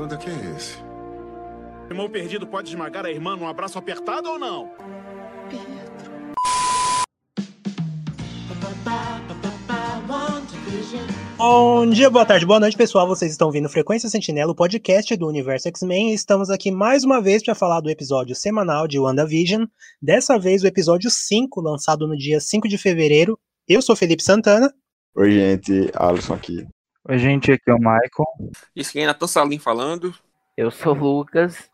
planta que é esse? Irmão perdido pode esmagar a irmã num abraço apertado ou não? Bom dia, boa tarde, boa noite, pessoal. Vocês estão vindo Frequência Sentinela, o podcast do Universo X-Men. Estamos aqui mais uma vez para falar do episódio semanal de WandaVision. Dessa vez, o episódio 5, lançado no dia 5 de fevereiro. Eu sou Felipe Santana. Oi, gente. Alisson aqui. Oi, gente. Aqui é o Michael. Isso quem é Natan Salim falando. Eu sou o Lucas.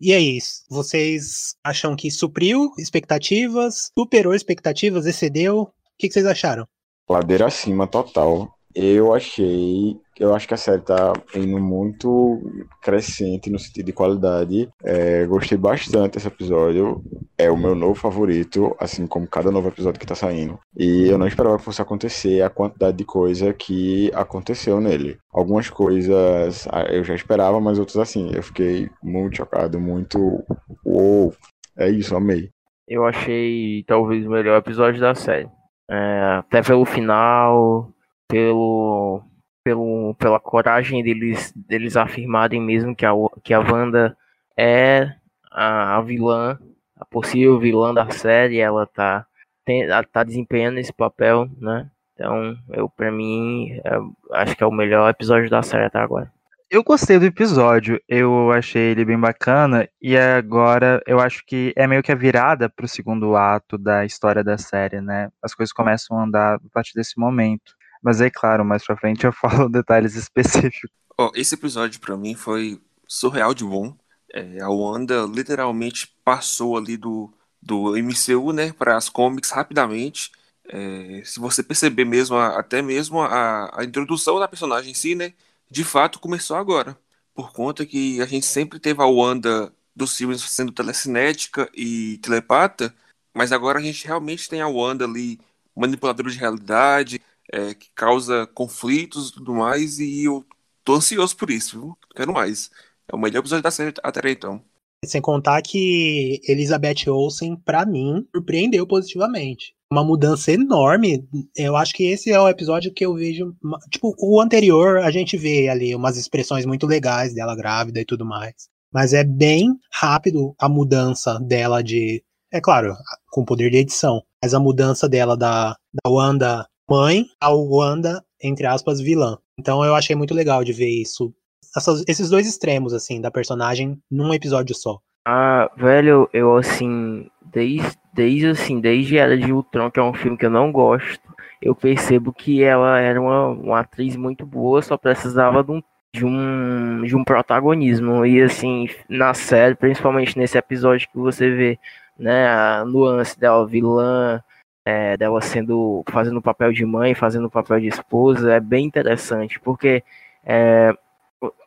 E é isso. Vocês acham que supriu expectativas? Superou expectativas? Excedeu? O que, que vocês acharam? Ladeira acima, total. Eu achei. Eu acho que a série tá indo muito crescente no sentido de qualidade. É, gostei bastante desse episódio. É o meu novo favorito, assim como cada novo episódio que tá saindo. E eu não esperava que fosse acontecer a quantidade de coisa que aconteceu nele. Algumas coisas ah, eu já esperava, mas outras assim. Eu fiquei muito chocado, muito. Uou! É isso, amei. Eu achei talvez o melhor episódio da série. É, até pelo final, pelo, pelo, pela coragem deles, deles afirmarem mesmo que a, que a Wanda é a, a vilã, a possível vilã da série, ela tá, tem, ela tá desempenhando esse papel, né? Então, eu para mim, é, acho que é o melhor episódio da série até agora. Eu gostei do episódio, eu achei ele bem bacana, e agora eu acho que é meio que a virada pro segundo ato da história da série, né? As coisas começam a andar a partir desse momento. Mas é claro, mais pra frente eu falo detalhes específicos. Oh, esse episódio para mim foi surreal de bom. É, a Wanda literalmente passou ali do, do MCU, né, para as comics rapidamente. É, se você perceber mesmo, até mesmo a, a introdução da personagem em si, né, de fato começou agora. Por conta que a gente sempre teve a Wanda dos filmes sendo telecinética e telepata, mas agora a gente realmente tem a Wanda ali manipuladora de realidade, é, que causa conflitos e tudo mais, e eu tô ansioso por isso, viu? Quero mais. É o melhor episódio da série até então. Sem contar que Elizabeth Olsen, para mim, surpreendeu positivamente. Uma mudança enorme. Eu acho que esse é o episódio que eu vejo. Tipo, o anterior, a gente vê ali umas expressões muito legais dela grávida e tudo mais. Mas é bem rápido a mudança dela de. É claro, com poder de edição. Mas a mudança dela da, da Wanda mãe a Wanda, entre aspas, vilã. Então eu achei muito legal de ver isso. Essas, esses dois extremos, assim, da personagem num episódio só. Ah, velho, eu assim, desde, desde assim, desde Era de Ultron, que é um filme que eu não gosto, eu percebo que ela era uma, uma atriz muito boa, só precisava de um, de um, de um protagonismo. E assim, na série, principalmente nesse episódio que você vê, né, a nuance dela vilã, é, dela sendo fazendo o papel de mãe, fazendo o papel de esposa, é bem interessante, porque é,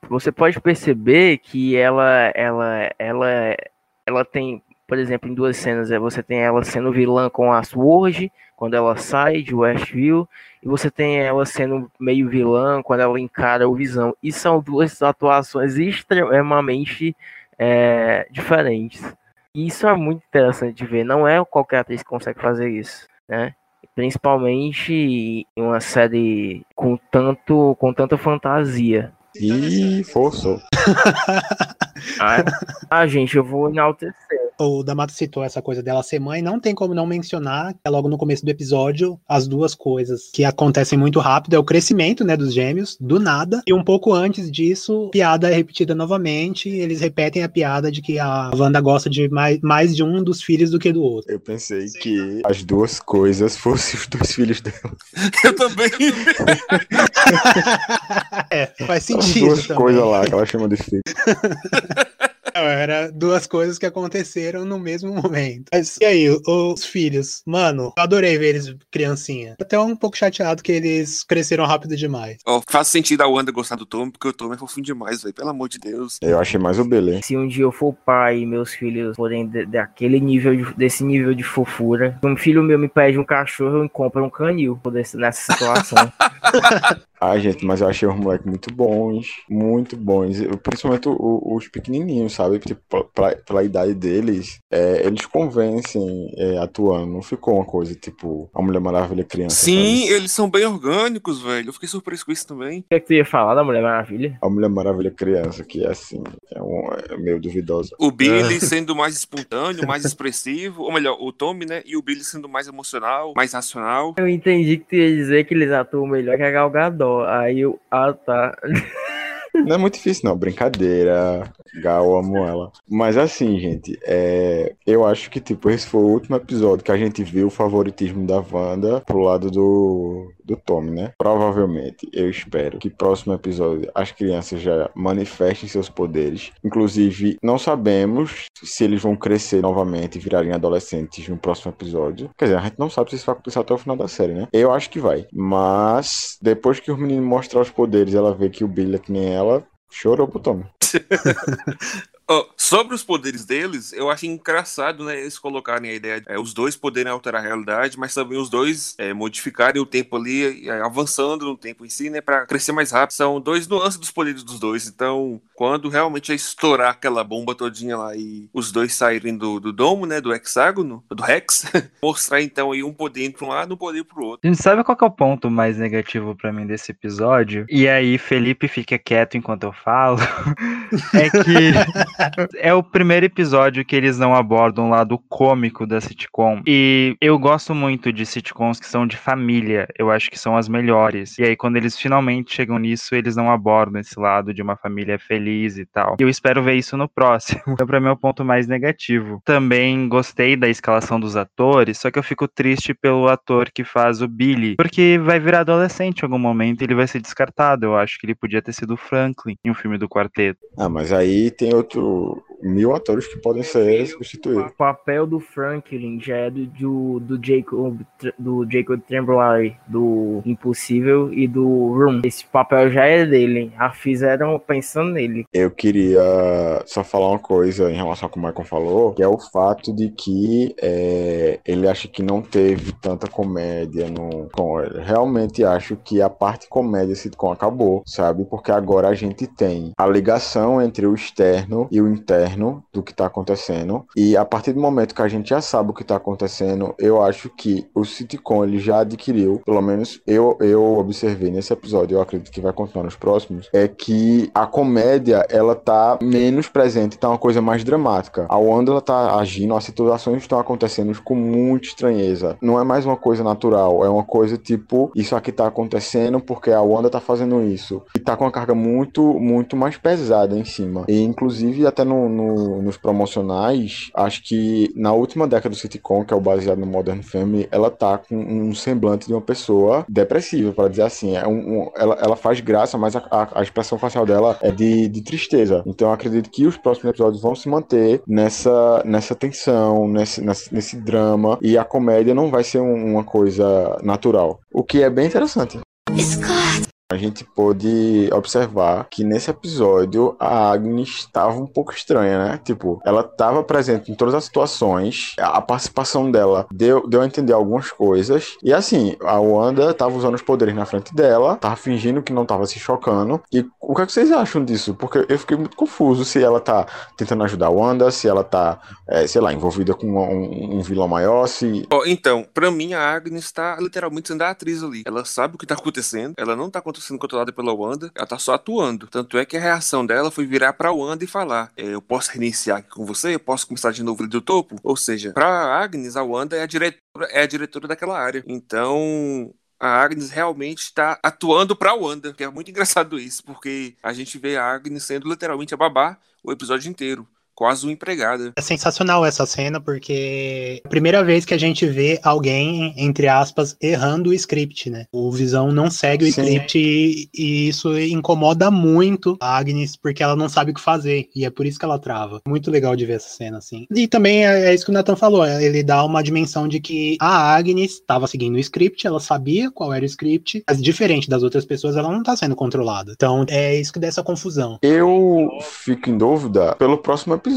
você pode perceber que ela, ela, ela, ela tem, por exemplo, em duas cenas, é, você tem ela sendo vilã com a Sword, quando ela sai de Westview, e você tem ela sendo meio vilã quando ela encara o Visão. E são duas atuações extremamente é, diferentes. E isso é muito interessante de ver. Não é qualquer atriz que consegue fazer isso, né? Principalmente em uma série com tanto com tanta fantasia. E forçou. ah, ah, gente, eu vou enaltecer. O Damato citou essa coisa dela ser mãe, não tem como não mencionar que é logo no começo do episódio as duas coisas que acontecem muito rápido é o crescimento, né, dos gêmeos, do nada, e um pouco antes disso, piada é repetida novamente, eles repetem a piada de que a Wanda gosta de mais, mais de um dos filhos do que do outro. Eu pensei que as duas coisas fossem os dois filhos dela. Eu também. é, faz sentido. As duas coisas lá que ela chama de filho. Era duas coisas que aconteceram no mesmo momento. Mas e aí, os filhos? Mano, eu adorei ver eles criancinha. Até um pouco chateado que eles cresceram rápido demais. Oh, faz sentido a Wanda gostar do Tom, porque o Tom é fofinho demais, velho. Pelo amor de Deus. Eu achei mais o Belém. Se um dia eu for pai e meus filhos forem daquele nível, de, desse nível de fofura, um filho meu me pede um cachorro, eu compro um canil nessa situação. Ah, gente, mas eu achei os moleques muito bons, muito bons. Principalmente os pequenininhos, sabe? Tipo, pela, pela idade deles, é, eles convencem é, atuando. Não ficou uma coisa tipo a Mulher Maravilha criança. Sim, sabe? eles são bem orgânicos, velho. Eu fiquei surpreso com isso também. O que é que tu ia falar da Mulher Maravilha? A Mulher Maravilha criança, que é assim, é, um, é meio duvidosa. O Billy sendo mais espontâneo, mais expressivo, ou melhor, o Tommy, né? E o Billy sendo mais emocional, mais racional. Eu entendi que tu ia dizer que eles atuam melhor que a Gal Gadot. Aí eu. Ah, tá. Não é muito difícil, não. Brincadeira. Gal, amo ela. Mas assim, gente, é... eu acho que, tipo, esse foi o último episódio que a gente viu o favoritismo da Wanda pro lado do, do Tommy, né? Provavelmente, eu espero que próximo episódio as crianças já manifestem seus poderes. Inclusive, não sabemos se eles vão crescer novamente e virarem adolescentes no próximo episódio. Quer dizer, a gente não sabe se isso vai acontecer até o final da série, né? Eu acho que vai. Mas, depois que os meninos mostrar os poderes, ela vê que o Billy é que nem ela, chorou pro Tommy. Sobre os poderes deles, eu acho engraçado, né, eles colocarem a ideia de é, os dois poderem alterar a realidade, mas também os dois é, modificarem o tempo ali, é, avançando no tempo em si, né, pra crescer mais rápido. São dois nuances dos poderes dos dois. Então, quando realmente é estourar aquela bomba todinha lá e os dois saírem do, do domo, né, do hexágono, do Rex, mostrar então aí um poder para um lado um poder pro outro. A gente sabe qual é o ponto mais negativo pra mim desse episódio? E aí, Felipe fica quieto enquanto eu falo. é que é o primeiro episódio que eles não abordam o lado cômico da sitcom. E eu gosto muito de sitcoms que são de família. Eu acho que são as melhores. E aí, quando eles finalmente chegam nisso, eles não abordam esse lado de uma família feliz e tal. E eu espero ver isso no próximo. Então, pra mim, é o ponto mais negativo. Também gostei da escalação dos atores, só que eu fico triste pelo ator que faz o Billy. Porque vai virar adolescente em algum momento e ele vai ser descartado. Eu acho que ele podia ter sido o Franklin em um filme do quarteto. Ah, mas aí tem outro o, mil atores que podem ser substituídos. O papel do Franklin já é do, do, do Jacob do Jacob Tremblay, do Impossível e do Room. Esse papel já é dele. A fizeram pensando nele. Eu queria só falar uma coisa em relação ao que o Michael falou, que é o fato de que é, ele acha que não teve tanta comédia no com ele. Realmente acho que a parte comédia sitcom acabou, sabe? Porque agora a gente tem a ligação entre o externo e o interno do que está acontecendo. E a partir do momento que a gente já sabe o que está acontecendo, eu acho que o sitcom ele já adquiriu, pelo menos eu, eu observei nesse episódio, eu acredito que vai continuar nos próximos, é que a comédia ela tá menos presente, tá uma coisa mais dramática. A Wanda ela tá agindo, as situações estão acontecendo com muita estranheza. Não é mais uma coisa natural, é uma coisa tipo, isso aqui tá acontecendo porque a Wanda tá fazendo isso. E tá com uma carga muito, muito mais pesada em cima. E inclusive até no, no, nos promocionais, acho que na última década do sitcom, que é o baseado no Modern Family, ela tá com um semblante de uma pessoa depressiva, para dizer assim. É um, um, ela, ela faz graça, mas a, a, a expressão facial dela é de, de tristeza. Então eu acredito que os próximos episódios vão se manter nessa, nessa tensão, nesse, nesse, nesse drama, e a comédia não vai ser um, uma coisa natural. O que é bem interessante. A gente pôde observar que nesse episódio a Agnes estava um pouco estranha, né? Tipo, ela estava presente em todas as situações, a participação dela deu, deu a entender algumas coisas. E assim, a Wanda estava usando os poderes na frente dela, tava fingindo que não estava se chocando. E o que, é que vocês acham disso? Porque eu fiquei muito confuso se ela tá tentando ajudar a Wanda, se ela tá, é, sei lá, envolvida com um, um vilão maior, se. Oh, então, pra mim a Agnes tá literalmente sendo a atriz ali. Ela sabe o que tá acontecendo, ela não tá acontecendo sendo controlada pela Wanda, ela tá só atuando. Tanto é que a reação dela foi virar pra Wanda e falar: é, Eu posso reiniciar aqui com você? Eu posso começar de novo do topo? Ou seja, pra Agnes, a Wanda é a diretora, é a diretora daquela área. Então, a Agnes realmente está atuando pra Wanda, que é muito engraçado isso, porque a gente vê a Agnes sendo literalmente a babá o episódio inteiro quase uma empregada. É sensacional essa cena, porque é a primeira vez que a gente vê alguém, entre aspas, errando o script, né? O Visão não segue o Sim. script e, e isso incomoda muito a Agnes, porque ela não sabe o que fazer, e é por isso que ela trava. Muito legal de ver essa cena, assim. E também é, é isso que o Nathan falou, ele dá uma dimensão de que a Agnes estava seguindo o script, ela sabia qual era o script, mas diferente das outras pessoas, ela não está sendo controlada. Então, é isso que dá essa confusão. Eu fico em dúvida pelo próximo episódio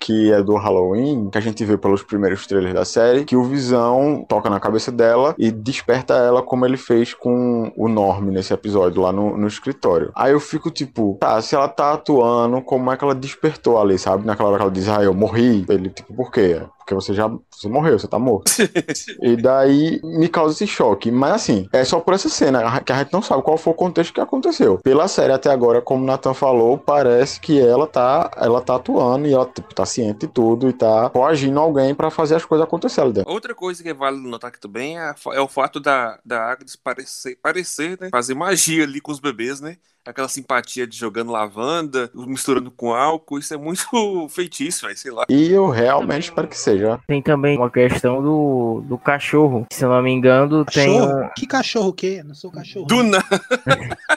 que é do Halloween, que a gente vê pelos primeiros trailers da série, que o Visão toca na cabeça dela e desperta ela como ele fez com o Norm nesse episódio lá no, no escritório. Aí eu fico tipo, tá, se ela tá atuando, como é que ela despertou ali, sabe? Naquela hora que ela diz, ah, eu morri. Ele, tipo, por quê? Porque você já você morreu, você tá morto. e daí me causa esse choque. Mas assim, é só por essa cena que a gente não sabe qual foi o contexto que aconteceu. Pela série até agora, como o Nathan falou, parece que ela tá, ela tá atuando e ela tipo, tá ciente de tudo e tá coagindo alguém para fazer as coisas acontecerem ali dentro. Outra coisa que vale notar aqui também é, é o fato da, da Agnes parecer, parecer, né? Fazer magia ali com os bebês, né? aquela simpatia de jogando lavanda, misturando com álcool, isso é muito feitiço, véio, sei lá. E eu realmente espero que seja. Tem também uma questão do, do cachorro, se eu não me engano, Cachorro? tem. Que cachorro o quê? Não sou cachorro. Do nada.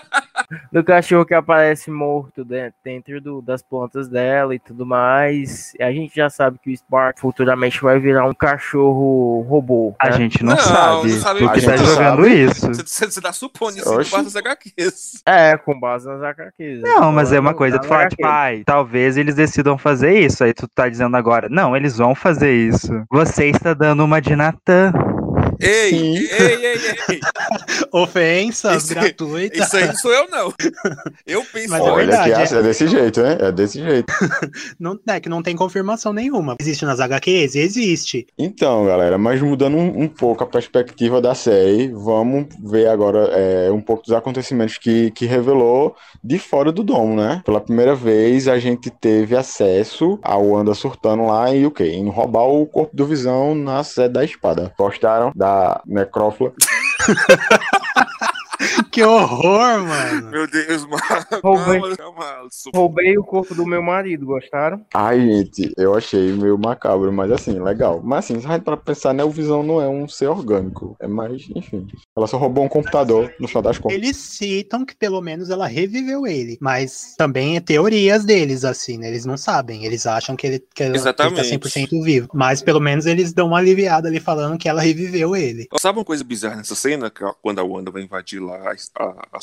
do cachorro que aparece morto de- dentro do- das plantas dela e tudo mais. A gente já sabe que o Spark futuramente vai virar um cachorro robô. A né? gente não, Não, sabe. não sabe Tu que mesmo. tá A jogando sabe. isso. Você, você tá supondo isso Oxi. com base nas HQs. É, com base nas HQs. Não, mas é uma coisa, tu Nas falar, tipo, ai, talvez eles decidam fazer isso. Aí tu tá dizendo agora, não, eles vão fazer isso. Você está dando uma de Natan. Ei, Sim. ei, ei, ei. Ofensas Isso- gratuitas. Isso aí não sou eu, não. Eu penso. Mas é Olha verdade, que é, é desse jeito, né? É desse jeito. Não, é que não tem confirmação nenhuma. Existe nas HQs? Existe. Então, galera, mas mudando um, um pouco a perspectiva da série, vamos ver agora é, um pouco dos acontecimentos que, que revelou de fora do domo, né? Pela primeira vez a gente teve acesso ao Wanda surtando lá e o quê? Indo roubar o corpo do Visão na sede da espada. Gostaram da necrófila? Que horror, mano. Meu Deus, mano. Roubei. Roubei o corpo do meu marido, gostaram? Ai, gente, eu achei meio macabro, mas assim, legal. Mas assim, se a gente para pensar, né, o Visão não é um ser orgânico. É mais, enfim. Ela só roubou um computador, no final das contas. Eles citam que pelo menos ela reviveu ele. Mas também é teorias deles, assim, né? Eles não sabem. Eles acham que ele, que que ele tá Exatamente. 100% vivo. Mas pelo menos eles dão uma aliviada ali falando que ela reviveu ele. Sabe uma coisa bizarra nessa cena? Que, ó, quando a Wanda vai invadir lá a, a,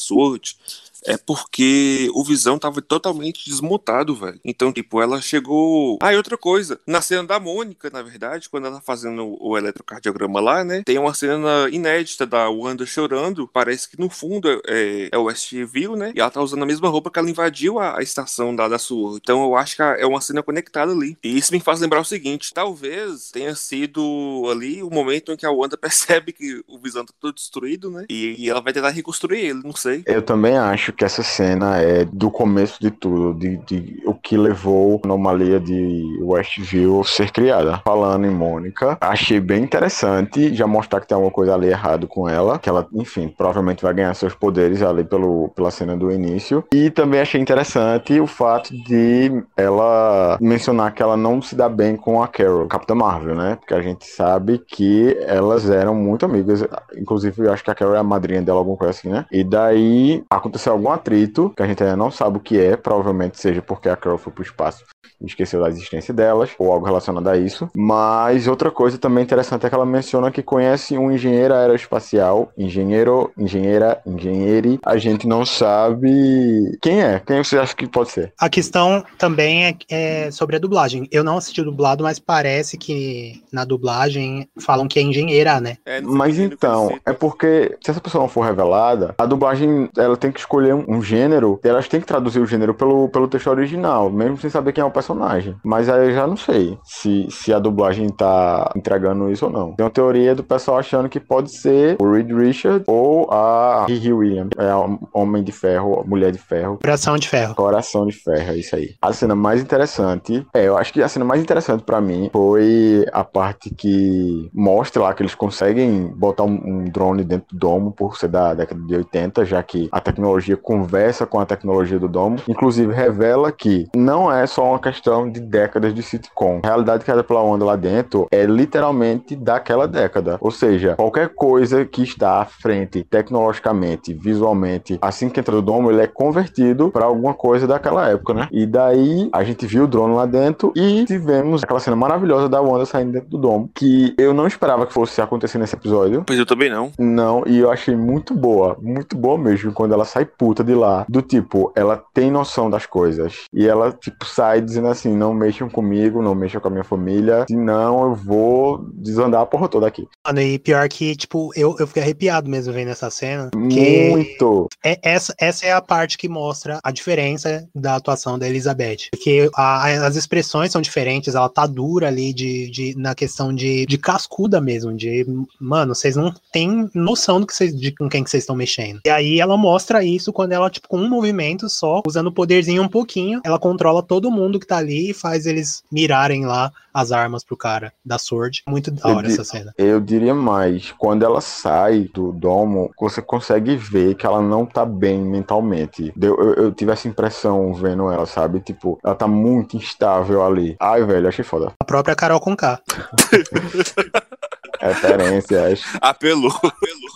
é porque o Visão tava totalmente desmontado, velho. Então, tipo, ela chegou. Ah, e outra coisa. Na cena da Mônica, na verdade, quando ela tá fazendo o eletrocardiograma lá, né? Tem uma cena inédita da Wanda chorando. Parece que no fundo é, é o Westview, né? E ela tá usando a mesma roupa que ela invadiu a, a estação da, da SWORD. Então, eu acho que é uma cena conectada ali. E isso me faz lembrar o seguinte: talvez tenha sido ali o momento em que a Wanda percebe que o Visão tá todo destruído, né? E, e ela vai tentar reconstruir ele, não sei. Eu também acho que essa cena é do começo de tudo, de, de o que levou a anomalia de Westview ser criada. Falando em Mônica, achei bem interessante já mostrar que tem alguma coisa ali errado com ela, que ela, enfim, provavelmente vai ganhar seus poderes ali pelo, pela cena do início. E também achei interessante o fato de ela mencionar que ela não se dá bem com a Carol, Capitã Marvel, né? Porque a gente sabe que elas eram muito amigas, inclusive eu acho que a Carol é a madrinha dela, alguma coisa assim, né? E daí aconteceu algum atrito, que a gente ainda não sabe o que é, provavelmente seja porque a Carol foi pro espaço esqueceu da existência delas, ou algo relacionado a isso. Mas outra coisa também interessante é que ela menciona que conhece um engenheiro aeroespacial, engenheiro, engenheira, engenheire. A gente não sabe quem é. Quem você acha que pode ser? A questão também é, é sobre a dublagem. Eu não assisti o dublado, mas parece que na dublagem falam que é engenheira, né? É, Mas então, é porque se essa pessoa não for revelada, a dublagem ela tem que escolher um, um gênero, e elas têm que traduzir o gênero pelo, pelo texto original, mesmo sem saber quem é o personagem. Mas aí eu já não sei se, se a dublagem tá entregando isso ou não. Tem uma teoria do pessoal achando que pode ser o Reed Richard ou a Riri Williams, é a Homem de Ferro, Mulher de Ferro. Coração de ferro. Coração de ferro, é isso aí. A cena mais interessante, é, eu acho que a cena mais interessante pra mim foi a parte que mostra lá que eles conseguem botar um, um drone dentro do domo por ser da década de 80, já que a tecnologia conversa com a tecnologia do domo. Inclusive revela que não é só uma questão de décadas de sitcom. A realidade criada pela onda lá dentro é literalmente daquela década. Ou seja, qualquer coisa que está à frente tecnologicamente, visualmente, assim que entra no domo, ele é convertido para alguma coisa daquela época, né? E daí a gente viu o drone lá dentro e tivemos aquela cena maravilhosa da Wanda saindo dentro do domo, que eu não esperava que fosse acontecer nesse episódio. Pois eu também não. Não, e eu achei muito boa, muito boa mesmo, quando ela sai puta de lá. Do tipo, ela tem noção das coisas. E ela, tipo, sai dizendo assim: não mexam comigo, não mexam com a minha família, senão eu vou desandar a porra toda aqui. Mano, e pior que, tipo, eu, eu fiquei arrepiado mesmo vendo essa cena. Muito. é, essa, essa é a parte que mostra a diferença da atuação da Elizabeth. Porque a- as expressões são diferentes, ela tá dura ali de, de, na questão de, de cascuda mesmo. De, mano, vocês não têm noção do que vocês, de com quem que vocês estão mexendo. E aí ela mostra isso quando ela, tipo, com um movimento só, usando o poderzinho um pouquinho, ela controla todo mundo que tá ali e faz eles mirarem lá as armas pro cara da Sword. Muito da hora Eu essa cena. Eu diria mais, quando ela sai do domo, você consegue ver que ela não tá bem mentalmente. Deu- Eu, eu tive essa impressão vendo ela, sabe? Tipo, ela tá muito instável ali. Ai, velho, achei foda. A própria Carol Conká. Referências. Apelou.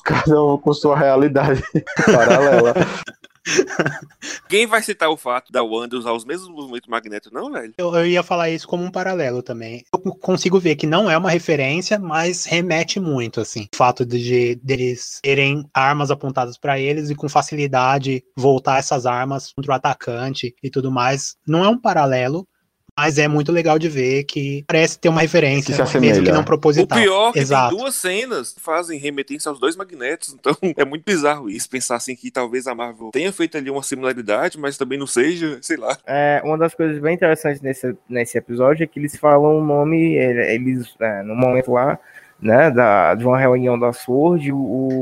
Cada um com sua realidade paralela. Quem vai citar o fato da Wanda usar os mesmos movimentos Magneto, não, velho? Eu, eu ia falar isso como um paralelo também. Eu consigo ver que não é uma referência, mas remete muito, assim. O fato de deles terem armas apontadas pra eles e com facilidade voltar essas armas contra o atacante e tudo mais. Não é um paralelo, mas é muito legal de ver que parece ter uma referência, Que se assemelha. mesmo que não O proposital. pior é que Exato. tem duas cenas que fazem remetência aos dois magnetos, então é muito bizarro isso. Pensar assim que talvez a Marvel tenha feito ali uma similaridade, mas também não seja, sei lá. É, uma das coisas bem interessantes nesse, nesse episódio é que eles falam o nome, ele- eles, é, no momento lá, né, da, de uma reunião da SWORD, o,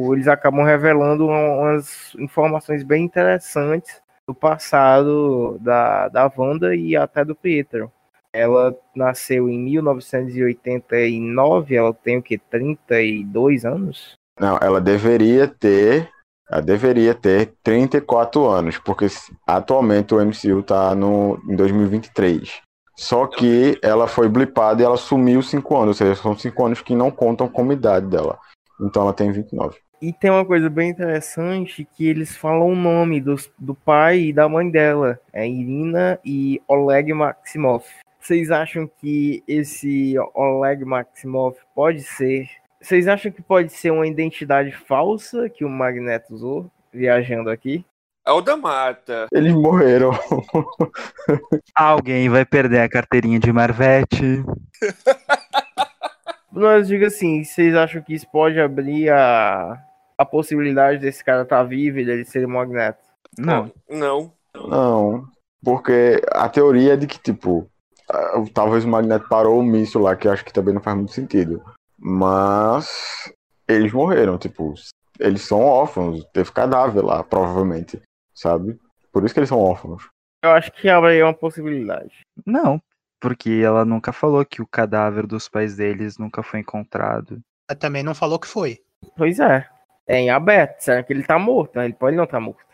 o- eles acabam revelando uma- umas informações bem interessantes do passado da, da Wanda e até do Pietro. Ela nasceu em 1989, ela tem o que, 32 anos? Não, ela deveria ter. Ela deveria ter 34 anos, porque atualmente o MCU tá no, em 2023. Só que ela foi blipada e ela sumiu 5 anos, ou seja, são 5 anos que não contam como idade dela. Então ela tem 29. E tem uma coisa bem interessante que eles falam o nome dos, do pai e da mãe dela. É Irina e Oleg Maximov. Vocês acham que esse Oleg Maximov pode ser. Vocês acham que pode ser uma identidade falsa que o Magneto usou viajando aqui? É o da Mata. Eles morreram. Alguém vai perder a carteirinha de Marvete. Mas diga assim, vocês acham que isso pode abrir a, a possibilidade desse cara estar vivo e dele ser o Magneto? Não. Não. Não, porque a teoria é de que, tipo, talvez o Magneto parou o míssil lá, que acho que também não faz muito sentido. Mas eles morreram, tipo, eles são órfãos, teve cadáver lá, provavelmente, sabe? Por isso que eles são órfãos. Eu acho que abre aí uma possibilidade. Não, porque ela nunca falou que o cadáver dos pais deles nunca foi encontrado. Ela Também não falou que foi. Pois é. É em aberto. Será que ele tá morto? Ele pode não estar morto.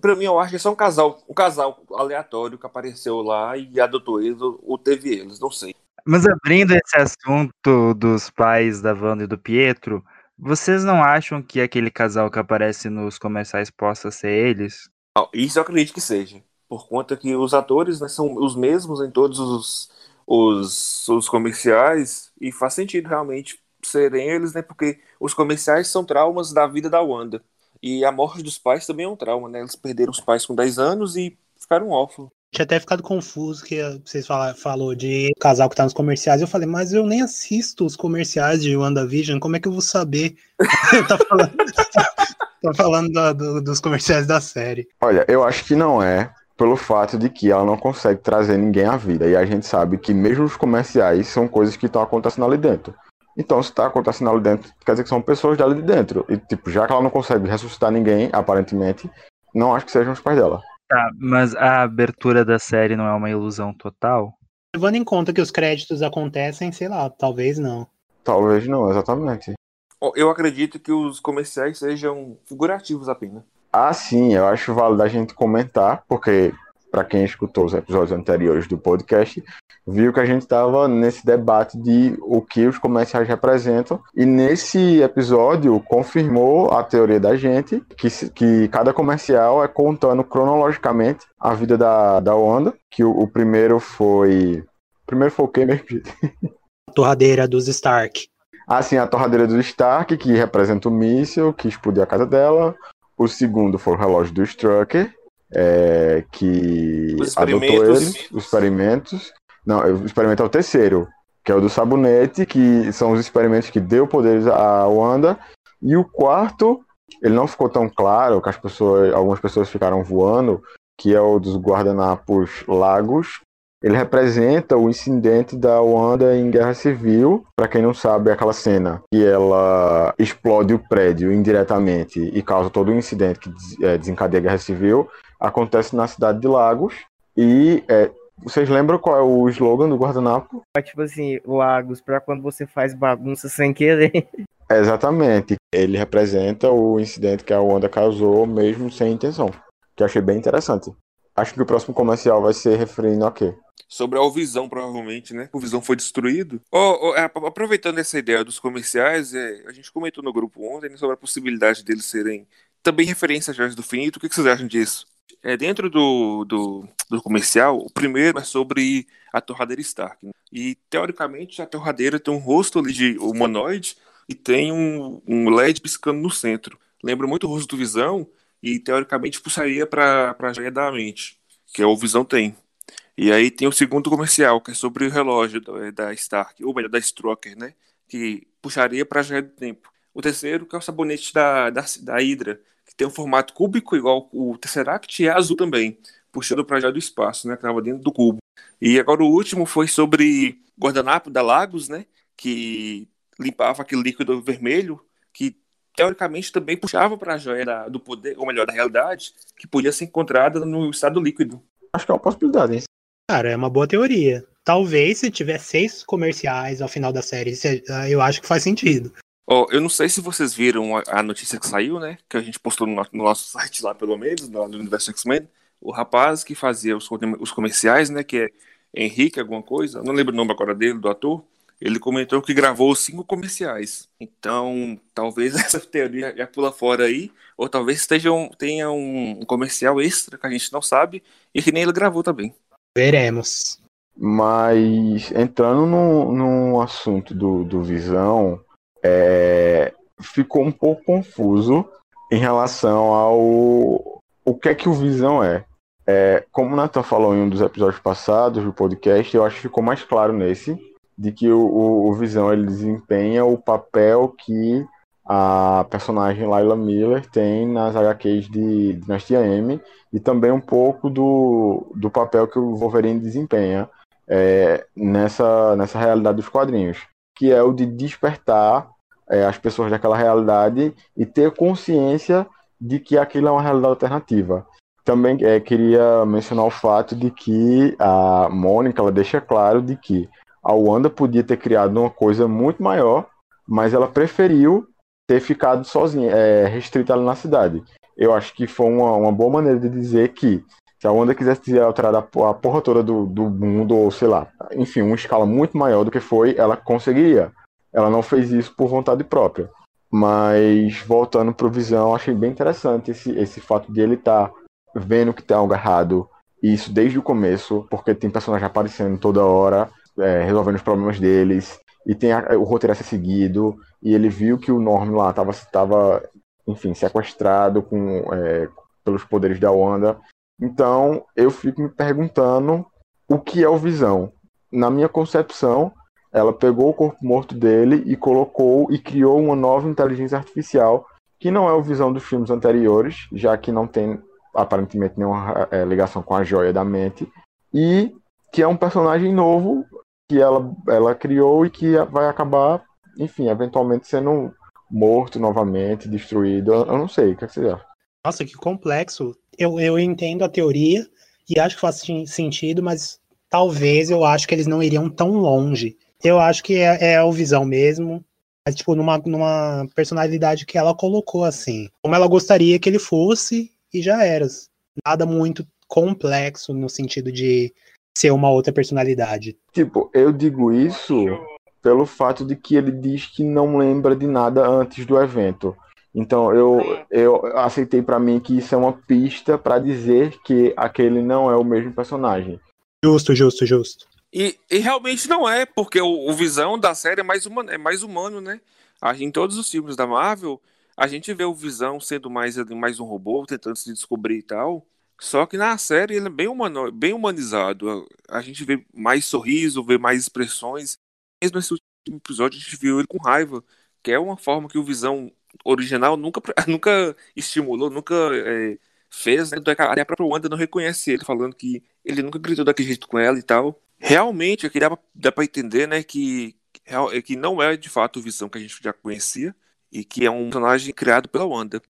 Pra mim, eu acho que é só um casal, um casal aleatório que apareceu lá e adotou eles ou, teve eles, não sei. Mas abrindo esse assunto dos pais da Wanda e do Pietro, vocês não acham que aquele casal que aparece nos comerciais possa ser eles? Isso eu acredito que seja. Por conta que os atores né, são os mesmos em todos os, os, os comerciais e faz sentido realmente serem eles, né? Porque os comerciais são traumas da vida da Wanda. E a morte dos pais também é um trauma, né? Eles perderam os pais com 10 anos e ficaram órfãos. Tinha até ficado confuso que vocês fala, falou de casal que tá nos comerciais. Eu falei, mas eu nem assisto os comerciais de WandaVision, como é que eu vou saber? tá falando, tá falando da- do- dos comerciais da série. Olha, eu acho que não é pelo fato de que ela não consegue trazer ninguém à vida. E a gente sabe que mesmo os comerciais são coisas que estão acontecendo ali dentro. Então, se está acontecendo ali dentro, quer dizer que são pessoas dali de dentro. E, tipo, já que ela não consegue ressuscitar ninguém, aparentemente, não acho que sejam os pais dela. Tá, mas a abertura da série não é uma ilusão total? Levando em conta que os créditos acontecem, sei lá, talvez não. Talvez não, exatamente. Eu acredito que os comerciais sejam figurativos apenas. Ah, sim, eu acho válido a gente comentar, porque para quem escutou os episódios anteriores do podcast, viu que a gente estava nesse debate de o que os comerciais representam. E nesse episódio confirmou a teoria da gente que, que cada comercial é contando cronologicamente a vida da, da Wanda, que o, o primeiro foi. O primeiro foi o quê mesmo? gente? A torradeira dos Stark. Ah, sim, a torradeira do Stark, que representa o míssil que explodiu a casa dela. O segundo foi o relógio do Strucker, é, que Os adotou ele, os experimentos. Não, o experimento é o terceiro, que é o do sabonete, que são os experimentos que deu poderes à Wanda. E o quarto, ele não ficou tão claro, que as pessoas, algumas pessoas ficaram voando, que é o dos guardanapos lagos. Ele representa o incidente da Wanda em Guerra Civil. Para quem não sabe, é aquela cena que ela explode o prédio indiretamente e causa todo um incidente que é, desencadeia a Guerra Civil. Acontece na cidade de Lagos. E é, vocês lembram qual é o slogan do guardanapo? É tipo assim, lagos, pra quando você faz bagunça sem querer. É, exatamente. Ele representa o incidente que a Wanda causou, mesmo sem intenção. Que eu achei bem interessante. Acho que o próximo comercial vai ser referindo a quê? Sobre a Visão, provavelmente, né? O Visão foi destruído. Ó, ó, é, aproveitando essa ideia dos comerciais, é, a gente comentou no grupo ontem né, sobre a possibilidade deles serem também referências a Joias do Finito. O que que vocês acham disso? É, dentro do, do, do comercial, o primeiro é sobre a torradeira Stark. né? E, teoricamente, a torradeira tem um rosto ali de humanoide e tem um, um LED piscando no centro. Lembra muito o rosto do Visão e, teoricamente, puxaria para a joia da mente, que é o Visão tem. E aí tem o segundo comercial, que é sobre o relógio da, da Stark, ou melhor, da Stroker, né? Que puxaria para a joia do tempo. O terceiro, que é o sabonete da, da, da Hydra, que tem um formato cúbico igual o Tesseract e é azul também, puxando para a joia do espaço, né? Que estava dentro do cubo. E agora o último foi sobre guardanapo da Lagos, né? Que limpava aquele líquido vermelho, que teoricamente também puxava para a joia da- do poder, ou melhor, da realidade, que podia ser encontrada no estado líquido. Acho que é uma possibilidade, hein? Cara, é uma boa teoria. Talvez se tiver seis comerciais ao final da série, eu acho que faz sentido. Ó, eu não sei se vocês viram a, a notícia que saiu, né? Que a gente postou no, no- no nosso site lá, pelo menos, lá do Universo X-Men. O rapaz que fazia os, os comerciais, né? Que é Henrique, alguma coisa. Não lembro o nome agora dele, do ator. Ele comentou que gravou cinco comerciais. Então, talvez essa teoria já pula fora aí. Ou talvez esteja um- tenha um, um comercial extra que a gente não sabe. E que nem ele gravou também. Veremos. Mas entrando no, no assunto do, do Visão, é, ficou um pouco confuso em relação ao o que é que o Visão é. É, como o Nathan falou em um dos episódios passados do podcast, eu acho que ficou mais claro nesse, de que o, o, Visão ele desempenha o papel que a personagem Layla Miller tem nas HQs de Dinastia M e também um pouco do, do papel que o Wolverine desempenha é, nessa, nessa realidade dos quadrinhos, que é o de despertar é, as pessoas daquela realidade e ter consciência de que aquilo é uma realidade alternativa. Também é, queria mencionar o fato de que a Mônica ela deixa claro de que a Wanda podia ter criado uma coisa muito maior, mas ela preferiu ter ficado sozinha, é, restrita ali na cidade. Eu acho que foi uma, uma boa maneira de dizer que se a Wanda quisesse ter alterado a, po- a porra toda do, do mundo, ou sei lá, enfim, uma escala muito maior do que foi, ela conseguiria. Ela não fez isso por vontade própria. Mas voltando pro Visão, achei bem interessante esse, esse fato de ele estar vendo que tem algo errado. E isso desde o começo, porque tem personagem aparecendo toda hora, é, resolvendo os problemas deles. E tem a- o roteiro a ser seguido. E ele viu que o Norm lá estava, tava, enfim, sequestrado com, é, pelos poderes da Wanda. Então, eu fico me perguntando o que é o Visão. Na minha concepção, ela pegou o corpo morto dele e colocou e criou uma nova inteligência artificial, que não é o Visão dos filmes anteriores, já que não tem aparentemente nenhuma eh, ligação com a joia da mente, e que é um personagem novo que ela, ela criou e que vai acabar, enfim, eventualmente sendo morto novamente, destruído. Eu eu não sei, o que, é que você acha? Nossa, que complexo. Eu, eu entendo a teoria e acho que faz sen- sentido, mas talvez eu acho que eles não iriam tão longe. Eu acho que é, é o Visão mesmo. Mas, tipo, numa, numa personalidade que ela colocou assim. Como ela gostaria que ele fosse, e já era. Nada muito complexo no sentido de ser uma outra personalidade. Tipo, eu digo isso pelo fato de que ele diz que não lembra de nada antes do evento. Então eu, eu aceitei pra mim que isso é uma pista pra dizer que aquele não é o mesmo personagem. Justo, justo, justo. E, e realmente não é, porque o, o Visão da série é mais, humano, é mais humano, né? A- Em todos os filmes da Marvel, a gente vê o Visão sendo mais, mais um robô, tentando se descobrir e tal. Só que na série ele é bem, humano, bem humanizado. A gente vê mais sorriso, vê mais expressões. Mesmo nesse último episódio, a gente viu ele com raiva, que é uma forma que o Visão original nunca, nunca estimulou, nunca é, fez. Né? A própria Wanda não reconhece ele, falando que ele nunca gritou daquele jeito com ela e tal. Realmente, aqui dá pra, dá pra entender né, que, que não é de fato o Visão que a gente já conhecia e que é um personagem criado pela Wanda.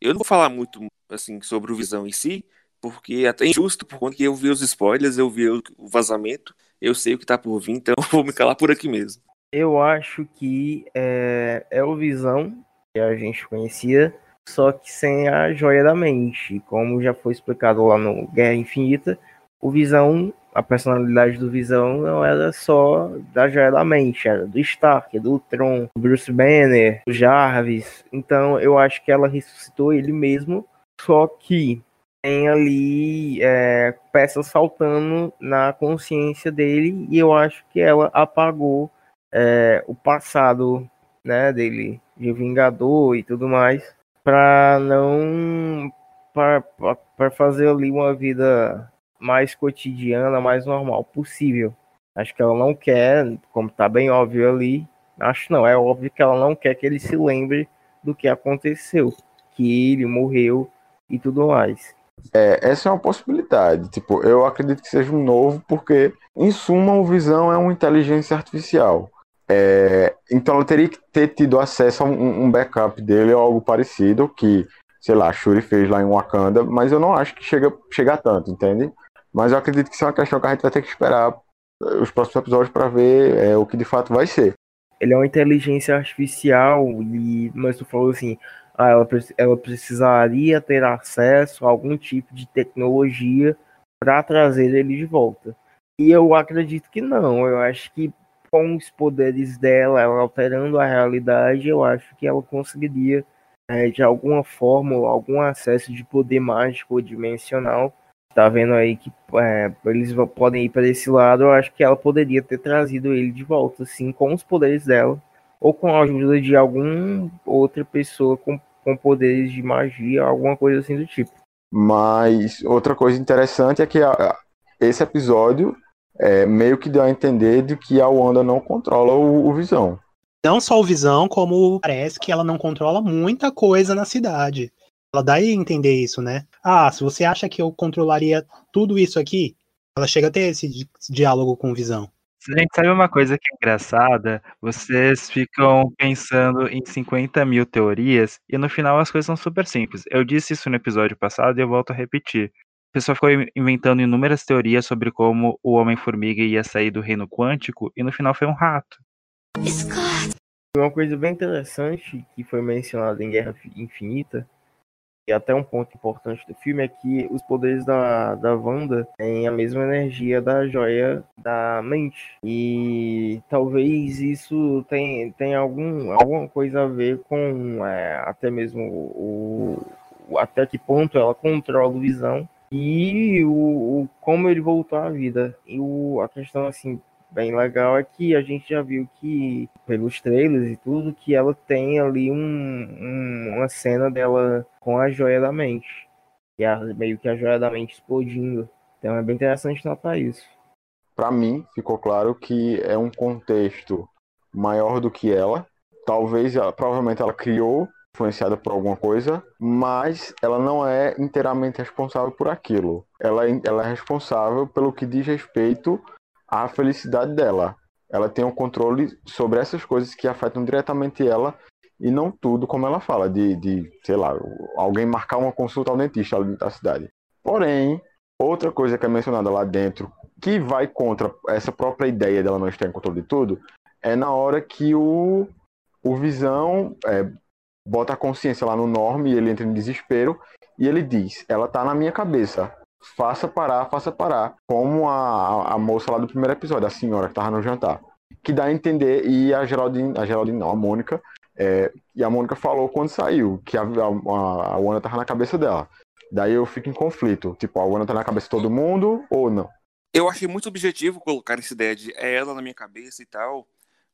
Eu não vou falar muito assim sobre o Visão em si, porque é até injusto, por conta que eu vi os spoilers, eu vi o vazamento, eu sei o que tá por vir, então vou me calar por aqui mesmo. Eu acho que é, é o Visão que a gente conhecia, só que sem a joia da mente. Como já foi explicado lá no Guerra Infinita, o Visão, a personalidade do Visão não era só da joia da mente, era do Stark, do Tron, do Bruce Banner, do Jarvis. Então eu acho que ela ressuscitou ele mesmo, só que tem ali é, peças faltando na consciência dele e eu acho que ela apagou é, o passado né, dele de Vingador e tudo mais para não para fazer ali uma vida mais cotidiana, mais normal possível. Acho que ela não quer, como tá bem óbvio ali, acho não, é óbvio que ela não quer que ele se lembre do que aconteceu, que ele morreu e tudo mais. É, essa é uma possibilidade. Tipo, eu acredito que seja um novo, porque, em suma, o Visão é uma inteligência artificial. É, então ela teria que ter tido acesso a um, um, backup dele ou algo parecido que, sei lá, Shuri fez lá em Wakanda, mas eu não acho que chega, chega tanto, entende? Mas eu acredito que isso é uma questão que a gente vai ter que esperar os próximos episódios para ver é, o que de fato vai ser. Ele é uma inteligência artificial, e, mas tu falou assim, ah, ela, ela precisaria ter acesso a algum tipo de tecnologia para trazer ele de volta. E eu acredito que não. Eu acho que com os poderes dela, ela alterando a realidade, eu acho que ela conseguiria, é, de alguma forma, algum acesso de poder mágico ou dimensional. Tá vendo aí que é, eles podem ir para esse lado. Eu acho que ela poderia ter trazido ele de volta, assim, com os poderes dela, ou com a ajuda de alguma outra pessoa com com poderes de magia, alguma coisa assim do tipo. Mas outra coisa interessante é que a, esse episódio é, meio que deu a entender de que a Wanda não controla o, o Visão. Não só o Visão, como parece que ela não controla muita coisa na cidade. Ela dá a entender isso, né? Ah, se você acha que eu controlaria tudo isso aqui, ela chega a ter esse diálogo com o Visão. Gente, sabe uma coisa que é engraçada? Vocês ficam pensando em 50 mil teorias e no final as coisas são super simples. Eu disse isso no episódio passado e eu volto a repetir. A pessoa ficou inventando inúmeras teorias sobre como o Homem-Formiga ia sair do reino quântico e no final foi um rato. Scott. Uma coisa bem interessante que foi mencionada em Guerra Infinita e até um ponto importante do filme é que os poderes da, da Wanda têm a mesma energia da joia da mente. E talvez isso tenha, tenha algum, alguma coisa a ver com é, até mesmo o, o, até que ponto ela controla o visão e o, o como ele voltou à vida. E o, a questão assim bem legal é que a gente já viu que, pelos trailers e tudo, que ela tem ali um, um, uma cena dela com a joia da mente. E a, meio que a joia da mente explodindo. Então é bem interessante notar isso. Para mim, ficou claro que é um contexto maior do que ela. Talvez, ela, provavelmente, ela criou, influenciada por alguma coisa, mas ela não é inteiramente responsável por aquilo. Ela, ela é responsável pelo que diz respeito a felicidade dela. Ela tem um controle sobre essas coisas que afetam diretamente ela e não tudo, como ela fala, de, de sei lá, alguém marcar uma consulta ao dentista ali da cidade. Porém, outra coisa que é mencionada lá dentro, que vai contra essa própria ideia dela não estar em controle de tudo, é na hora que o, o Visão é, bota a consciência lá no Norm e ele entra em desespero e ele diz: Ela tá na minha cabeça faça parar, faça parar. Como a, a moça lá do primeiro episódio, a senhora que tava no jantar. Que dá a entender, e a Geraldine, a Geraldine não, a Mônica, é, e a Mônica falou quando saiu, que a, a, a Wanda tava na cabeça dela. Daí eu fico em conflito. Tipo, a Wanda tá na cabeça de todo mundo ou não? Eu achei muito objetivo colocar essa ideia de é ela na minha cabeça e tal,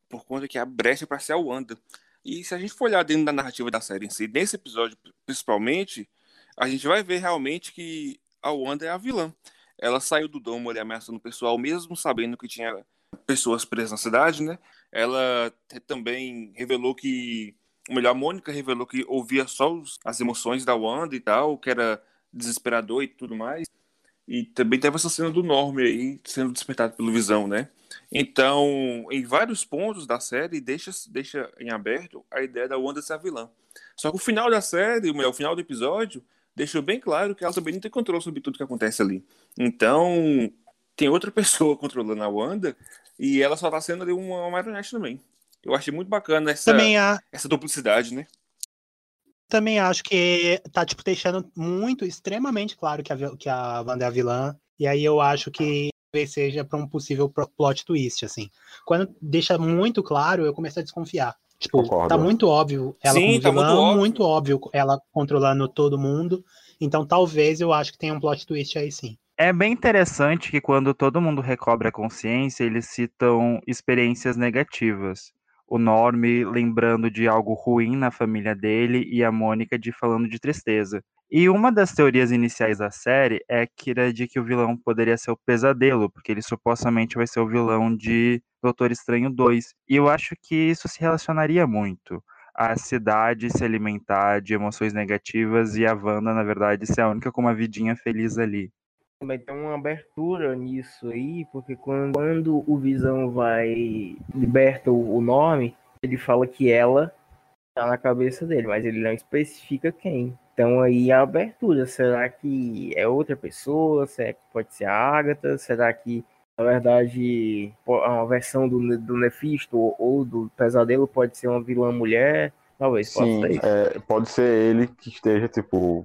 por conta que a brecha para ser a Wanda. E se a gente for olhar dentro da narrativa da série em si, nesse episódio principalmente, a gente vai ver realmente que a Wanda é a vilã. Ela saiu do domo ali ameaçando o pessoal, mesmo sabendo que tinha pessoas presas na cidade, né? Ela também revelou que. Ou melhor, a Mônica revelou que ouvia só os, as emoções da Wanda e tal, que era desesperador e tudo mais. E também teve essa cena do Norm aí sendo despertado pelo Visão, né? Então, em vários pontos da série, deixa, deixa em aberto a ideia da Wanda ser a vilã. Só que o final da série, o final do episódio, deixou bem claro que ela também não tem controle sobre tudo que acontece ali. Então, tem outra pessoa controlando a Wanda e ela só tá sendo ali uma marionete também. Eu achei muito bacana essa, a... essa duplicidade, né? Também acho que tá, tipo, deixando muito, extremamente claro que a, que a Wanda é a vilã. E aí eu acho que seja para um possível plot twist, assim. Quando deixa muito claro, eu começo a desconfiar. Tipo, Concordo. tá muito óbvio ela Sim, como tá muito óbvio. muito óbvio ela controlando todo mundo. Então talvez eu acho que tenha um plot twist aí sim. É bem interessante que quando todo mundo recobre a consciência, eles citam experiências negativas. O Norm lembrando de algo ruim na família dele e a Mônica de falando de tristeza. E uma das teorias iniciais da série é que era de que o vilão poderia ser o Pesadelo, porque ele supostamente vai ser o vilão de Doutor Estranho 2. E eu acho que isso se relacionaria muito. A cidade se alimentar de emoções negativas e a Wanda, na verdade, ser a única com uma vidinha feliz ali. Vai ter uma abertura nisso aí, porque quando, quando o Visão vai liberta o, o nome, ele fala que ela tá na cabeça dele, mas ele não especifica quem. Então aí a abertura, será que é outra pessoa? Será que pode ser a Agatha? Será que na verdade uma versão do, do Nefisto ou, ou do Pesadelo pode ser uma vilã mulher? Talvez possa Sim, ser isso. é, pode ser ele que esteja, tipo,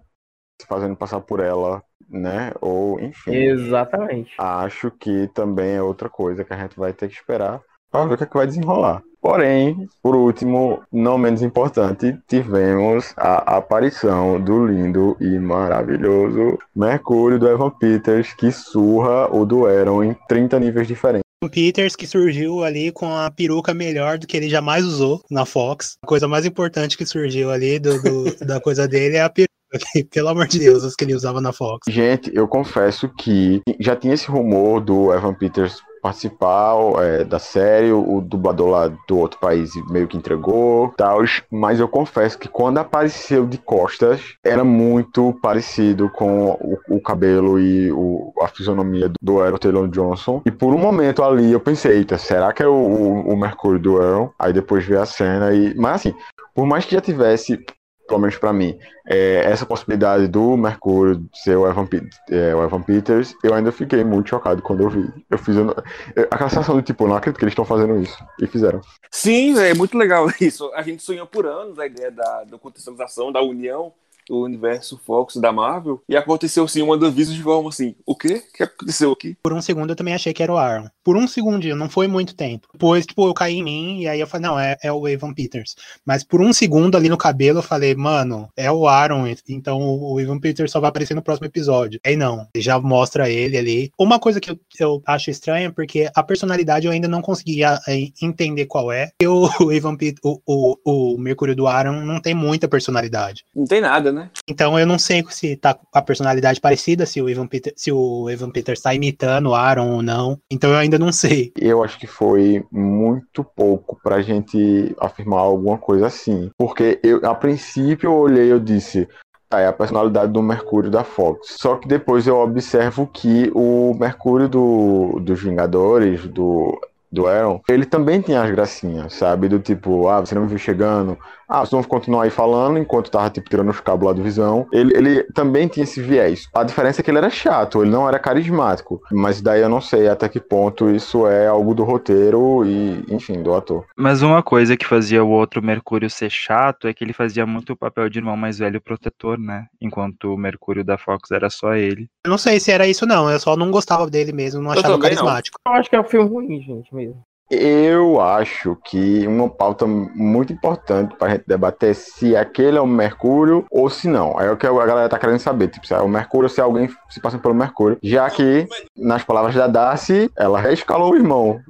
se fazendo passar por ela, né? Ou, enfim. Exatamente. Acho que também é outra coisa que a gente vai ter que esperar para ver o que, é que vai desenrolar. Porém, por último, não menos importante, tivemos a aparição do lindo e maravilhoso Mercúrio do Evan Peters, que surra o do Aaron em 30 níveis diferentes. Peters que surgiu ali com a peruca melhor do que ele jamais usou na Fox. A coisa mais importante que surgiu ali do, do- da coisa dele é a peruca. que, Pelo amor de Deus, as que ele usava na Fox. Gente, eu confesso que já tinha esse rumor do Evan Peters participar é, da série, o dublador lá do outro país meio que entregou, tal, mas eu confesso que quando apareceu de costas, era muito parecido com o, o cabelo e o- a fisionomia do Aaron Taylor Johnson, e por um momento ali eu pensei, eita, será que é o, o, Mercúrio do Aaron? Aí depois vi a cena e... Mas assim, por mais que já tivesse pelo menos pra mim, é, essa possibilidade do Mercúrio ser o Evan, é, o Evan Peters, eu ainda fiquei muito chocado quando eu vi. Eu fiz. eu aquela sensação do tipo, não acredito que eles estão fazendo isso. E fizeram. Sim, é muito legal isso. A gente sonhou por anos a ideia da, da contextualização, da união do universo Fox da Marvel. E aconteceu sim uma das de forma assim: o quê? O que aconteceu aqui? Por um segundo eu também achei que era o Aaron. Por um segundinho, não foi muito tempo. Depois, tipo, eu caí em mim e aí eu falei, não, é, é o Evan Peters. Mas por um segundo ali no cabelo eu falei, mano, é o Aaron, então o Evan Peters só vai aparecer no próximo episódio. Aí não, já mostra ele ali. Uma coisa que eu, eu acho estranha, porque a personalidade eu ainda não conseguia eh, entender qual é. E o, o Evan Peters, o, o, o Mercúrio do Aaron não tem muita personalidade. Não tem nada, né? Então eu não sei se tá com a personalidade parecida, se o Evan Peter, se o Evan Peters tá imitando o Aaron ou não. Então eu ainda não sei. Eu acho que foi muito pouco pra gente afirmar alguma coisa assim. Porque eu, a princípio, eu olhei e eu disse. Tá, é a personalidade do Mercúrio da Fox. Só que depois eu observo que o Mercúrio do, dos Vingadores, do, do Aaron, ele também tinha as gracinhas, sabe? Do tipo, ah, você não me viu chegando. Ah, vocês vão continuar aí falando enquanto tava, tipo, tirando os cabos lá do Visão. Ele, ele também tinha esse viés. A diferença é que ele era chato, ele não era carismático. Mas daí eu não sei até que ponto isso é algo do roteiro e, enfim, do ator. Mas uma coisa que fazia o outro Mercúrio ser chato é que ele fazia muito o papel de irmão mais velho protetor, né? Enquanto o Mercúrio da Fox era só ele. Eu não sei se era isso não, eu só não gostava dele mesmo, não Eu achava também não. carismático. Eu acho que é um filme ruim, gente, mesmo. Eu acho que uma pauta muito importante pra gente debater é se aquele é o Mercúrio ou se não. É o que a galera tá querendo saber, tipo, se é o Mercúrio ou se alguém se passa pelo Mercúrio. Já que, nas palavras da Darcy, ela reescalou o irmão.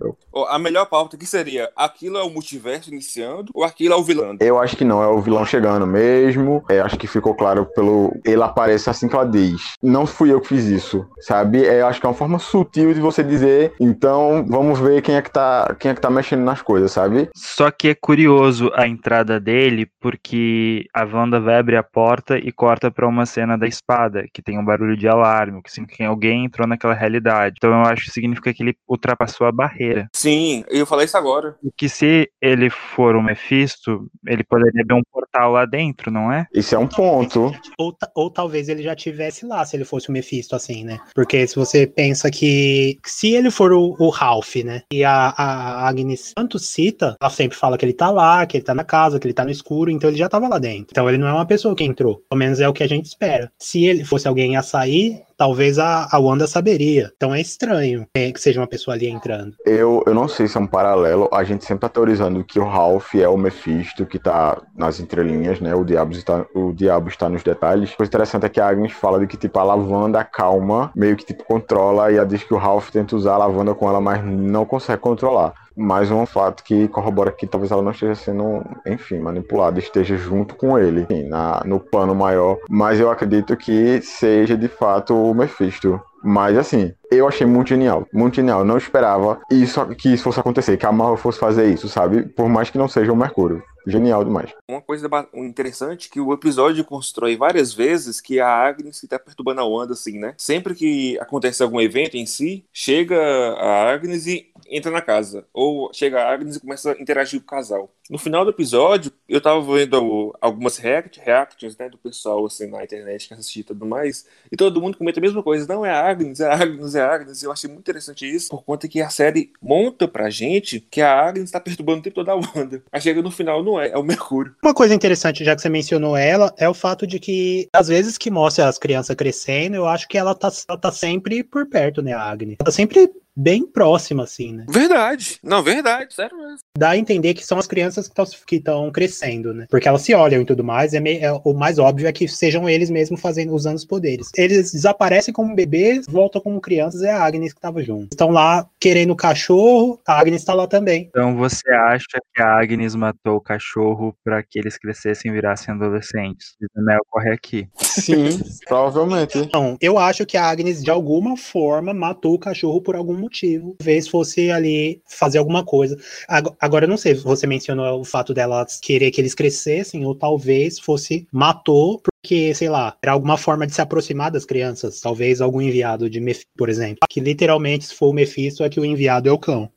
A melhor pauta que seria: aquilo é o multiverso iniciando ou aquilo é o vilão? Eu acho que não, é o vilão chegando mesmo. É, acho que ficou claro pelo. Ele aparece assim que ela diz. Não fui eu que fiz isso, sabe? É, acho que é uma forma sutil de você dizer. Então, vamos ver quem é que tá, quem é que tá mexendo nas coisas, sabe? Só que é curioso a entrada dele, porque a Wanda vai abrir a porta e corta pra uma cena da espada, que tem um barulho de alarme, que significa que alguém entrou naquela realidade. Então eu acho que significa que ele ultrapassou a barreira. Sim, eu falei isso agora. O que se ele for o Mephisto, ele poderia abrir um portal lá dentro, não é? Isso é um ponto. Ou, ou talvez ele já tivesse lá, se ele fosse o Mephisto, assim, né? Porque se você pensa que se ele for o, o Ralph, né? E a, a Agnes tanto cita, ela sempre fala que ele tá lá, que ele tá na casa, que ele tá no escuro, então ele já tava lá dentro. Então ele não é uma pessoa que entrou. Pelo menos é o que a gente espera. Se ele fosse alguém a sair, talvez a, a Wanda saberia. Então é estranho que que seja uma pessoa ali entrando. Eu, eu não sei se é um paralelo. A gente sempre tá teorizando que o Ralph é o Mephisto, que tá nas entrelinhas, né? O diabo está, o diabo está nos detalhes. Coisa interessante é que a Agnes fala de que, tipo, a lavanda calma, meio que, tipo, controla, e ela diz que o Ralph tenta usar a lavanda com ela, mas não consegue controlar. Mais um fato que corrobora que talvez ela não esteja sendo, enfim, manipulada, esteja junto com ele, enfim, na, no plano maior. Mas eu acredito que seja de fato o Mephisto. Mas assim, eu achei muito genial, muito genial. Não esperava isso, que isso fosse acontecer, que a Marvel fosse fazer isso, sabe? Por mais que não seja o Mercúrio. Genial demais. Uma coisa interessante que o episódio constrói várias vezes que a Agnes que tá perturbando a Wanda, assim, né? Sempre que acontece algum evento em si, chega a Agnes e entra na casa. Ou chega a Agnes e começa a interagir com o casal. No final do episódio, eu tava vendo algumas react, reactions, né, do pessoal, assim, na internet que assistia e tudo mais, e todo mundo comenta a mesma coisa. Não, é a Agnes, é a Agnes, é a Agnes. Eu achei muito interessante isso, por conta que a série monta pra gente que a Agnes tá perturbando o tempo todo a Wanda. Aí chega no final, não é, é o Mercúrio. Uma coisa interessante, já que você mencionou ela, é o fato de que, às vezes que mostra as crianças crescendo, eu acho que ela tá, ela tá sempre por perto, né, a Agnes? Ela tá sempre bem próxima, assim, né? Verdade. Não, verdade, sério mesmo. Dá a entender que são as crianças que estão crescendo, né? Porque elas se olham e tudo mais, é, meio- é- o mais óbvio é que sejam eles mesmos fazendo, usando os poderes. Eles desaparecem como bebês, voltam como crianças, é a Agnes que tava junto. Estão lá querendo o cachorro, a Agnes tá lá também. Então você acha que a Agnes matou o cachorro para que eles crescessem e virassem adolescentes? Isso né, ocorre aqui. Sim, provavelmente. Então, eu acho que a Agnes, de alguma forma, matou o cachorro por algum motivo. Talvez fosse ali fazer alguma coisa. Ag- Agora, eu não sei, você mencionou o fato dela querer que eles crescessem, ou talvez fosse matou porque, sei lá, era alguma forma de se aproximar das crianças. Talvez algum enviado de Mephisto, por exemplo. Que literalmente, se for o Mephisto, é que o enviado é o cão.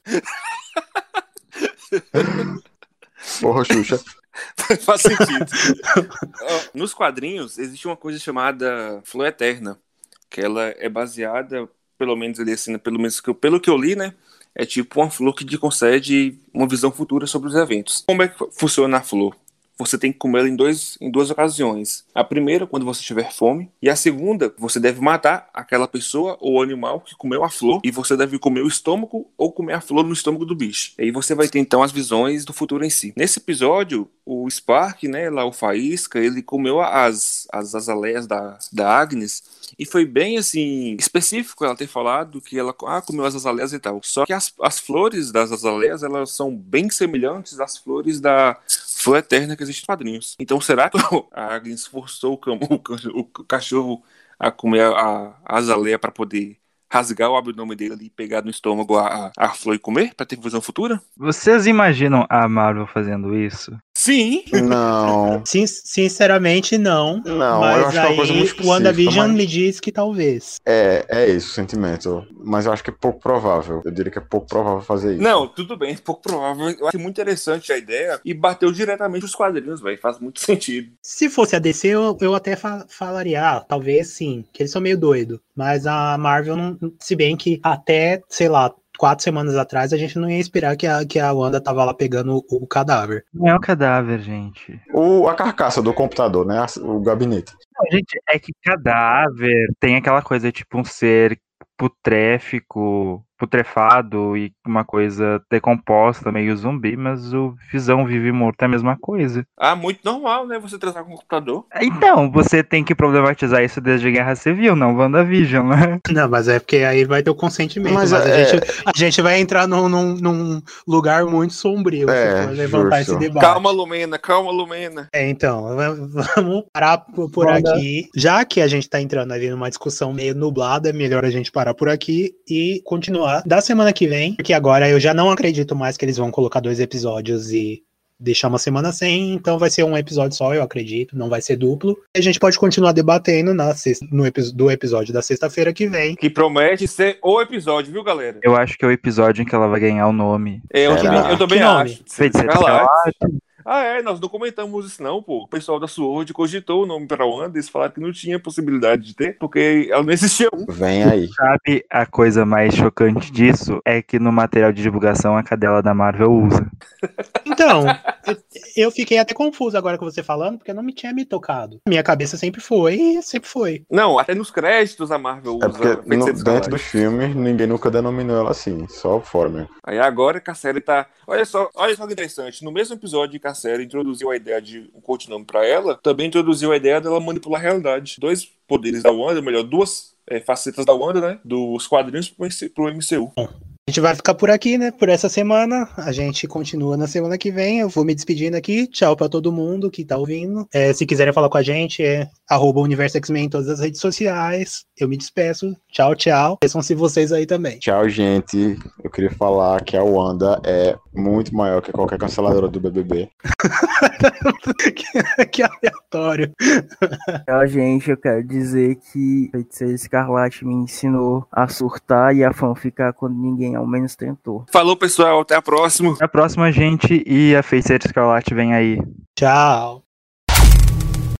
Porra, Xuxa. Faz sentido. Nos quadrinhos, existe uma coisa chamada Flor Eterna, que ela é baseada, pelo menos ali assim, pelo menos que eu- pelo que eu li, né? É tipo uma flor que te concede uma visão futura sobre os eventos. Como é que funciona a flor? Você tem que comer em, dois, em duas ocasiões. A primeira, quando você tiver fome. E a segunda, você deve matar aquela pessoa ou animal que comeu a flor. E você deve comer o estômago ou comer a flor no estômago do bicho. E aí você vai ter então as visões do futuro em si. Nesse episódio, o Spark, né, lá o Faísca, ele comeu as, as azaleias da, da Agnes. E foi bem assim, específico ela ter falado que ela ah, comeu as azaleias e tal. Só que as, as flores das azaleias, elas são bem semelhantes às flores da flor eterna que existe quadrinhos. Então será que a Agnes forçou o, o ca- o cachorro a comer a, a azaleia para poder rasgar o abdômen dele e pegar no estômago a, a flor e comer para ter visão futura? Vocês imaginam a Marvel fazendo isso? Sim! Não. Sin- sinceramente, não. Não, eu mas acho que é uma coisa muito aí o específica, WandaVision mas- me diz que talvez. É, é esse o sentimento. Mas eu acho que é pouco provável. Eu diria que é pouco provável fazer isso. Não, tudo bem, pouco provável. Eu acho muito interessante a ideia e bateu diretamente os quadrinhos, velho. Faz muito sentido. Se fosse a DC, eu, eu até fa- falaria, ah, talvez sim, que eles são meio doidos. Mas a Marvel, não, se bem que até, sei lá, quatro semanas atrás, a gente não ia esperar que a, que a Wanda tava lá pegando o, o cadáver. Não é um cadáver, gente. O, a carcaça do computador, né? O gabinete. Não, gente, é que cadáver tem aquela coisa, tipo, um ser putréfico, putrefado e uma coisa decomposta, meio zumbi, mas o Visão vive morto é a mesma coisa. Ah, muito normal, né? Você tratar com o computador. Então, você tem que problematizar isso desde Guerra Civil, não WandaVision, né? Não, mas é porque aí vai ter o consentimento. Mas Mas, a, é- gente, a gente vai entrar num, num, num lugar muito sombrio É, levantar justo. esse debate. Calma, Lumena, calma, Lumena. É, então, va- vamos parar por aqui. Já que a gente tá entrando ali numa discussão meio nublada, é melhor a gente parar por aqui e continuar da semana que vem, porque agora eu já não acredito mais que eles vão colocar dois episódios e deixar uma semana sem, então vai ser um episódio só, eu acredito, não vai ser duplo. E a gente pode continuar debatendo na sexta, no epi- do episódio da sexta-feira que vem. Que promete ser o episódio, viu, galera? Eu acho que é o episódio em que ela vai ganhar o nome. Eu, Será? eu também Que nome? acho. Feiticeira Escarlate. Ah, é, nós não comentamos isso não, pô. O pessoal da Sword cogitou o nome pra Wanda, eles falaram que não tinha possibilidade de ter, porque ela não existia um. Vem aí. Sabe a coisa mais chocante disso? É que no material de divulgação a cadela da Marvel usa. Então, eu, eu fiquei até confuso agora com você falando, porque não me tinha me tocado. Minha cabeça sempre foi, e sempre foi. Não, até nos créditos a Marvel usa É porque no- dentro dos filmes ninguém nunca denominou ela assim, só fora mesmo. Aí agora que a série tá. Olha só, olha só que interessante. No mesmo episódio que a série introduziu a ideia de um codinome pra ela, também introduziu a ideia dela manipular a realidade. Dois poderes da Wanda, melhor, duas é, facetas da Wanda, né? Dos quadrinhos pro pro MCU. A gente vai ficar por aqui, né? Por essa semana. A gente continua na semana que vem. Eu vou me despedindo aqui. Tchau pra todo mundo que tá ouvindo. É, se quiserem falar com a gente, é arroba Universo X-Men em todas as redes sociais. Eu me despeço. Tchau, tchau. Esqueçam-se vocês aí também. Tchau, gente. Eu queria falar que a Wanda é muito maior que qualquer canceladora do BBB. que aleatório. Tchau, gente. Eu quero dizer que Feiticeira Escarlate me ensinou a surtar e a fanficar quando ninguém ao menos tentou. Falou, pessoal. Até a próxima. A próxima, gente, e a Feiticeira Escarlate vem aí. Tchau.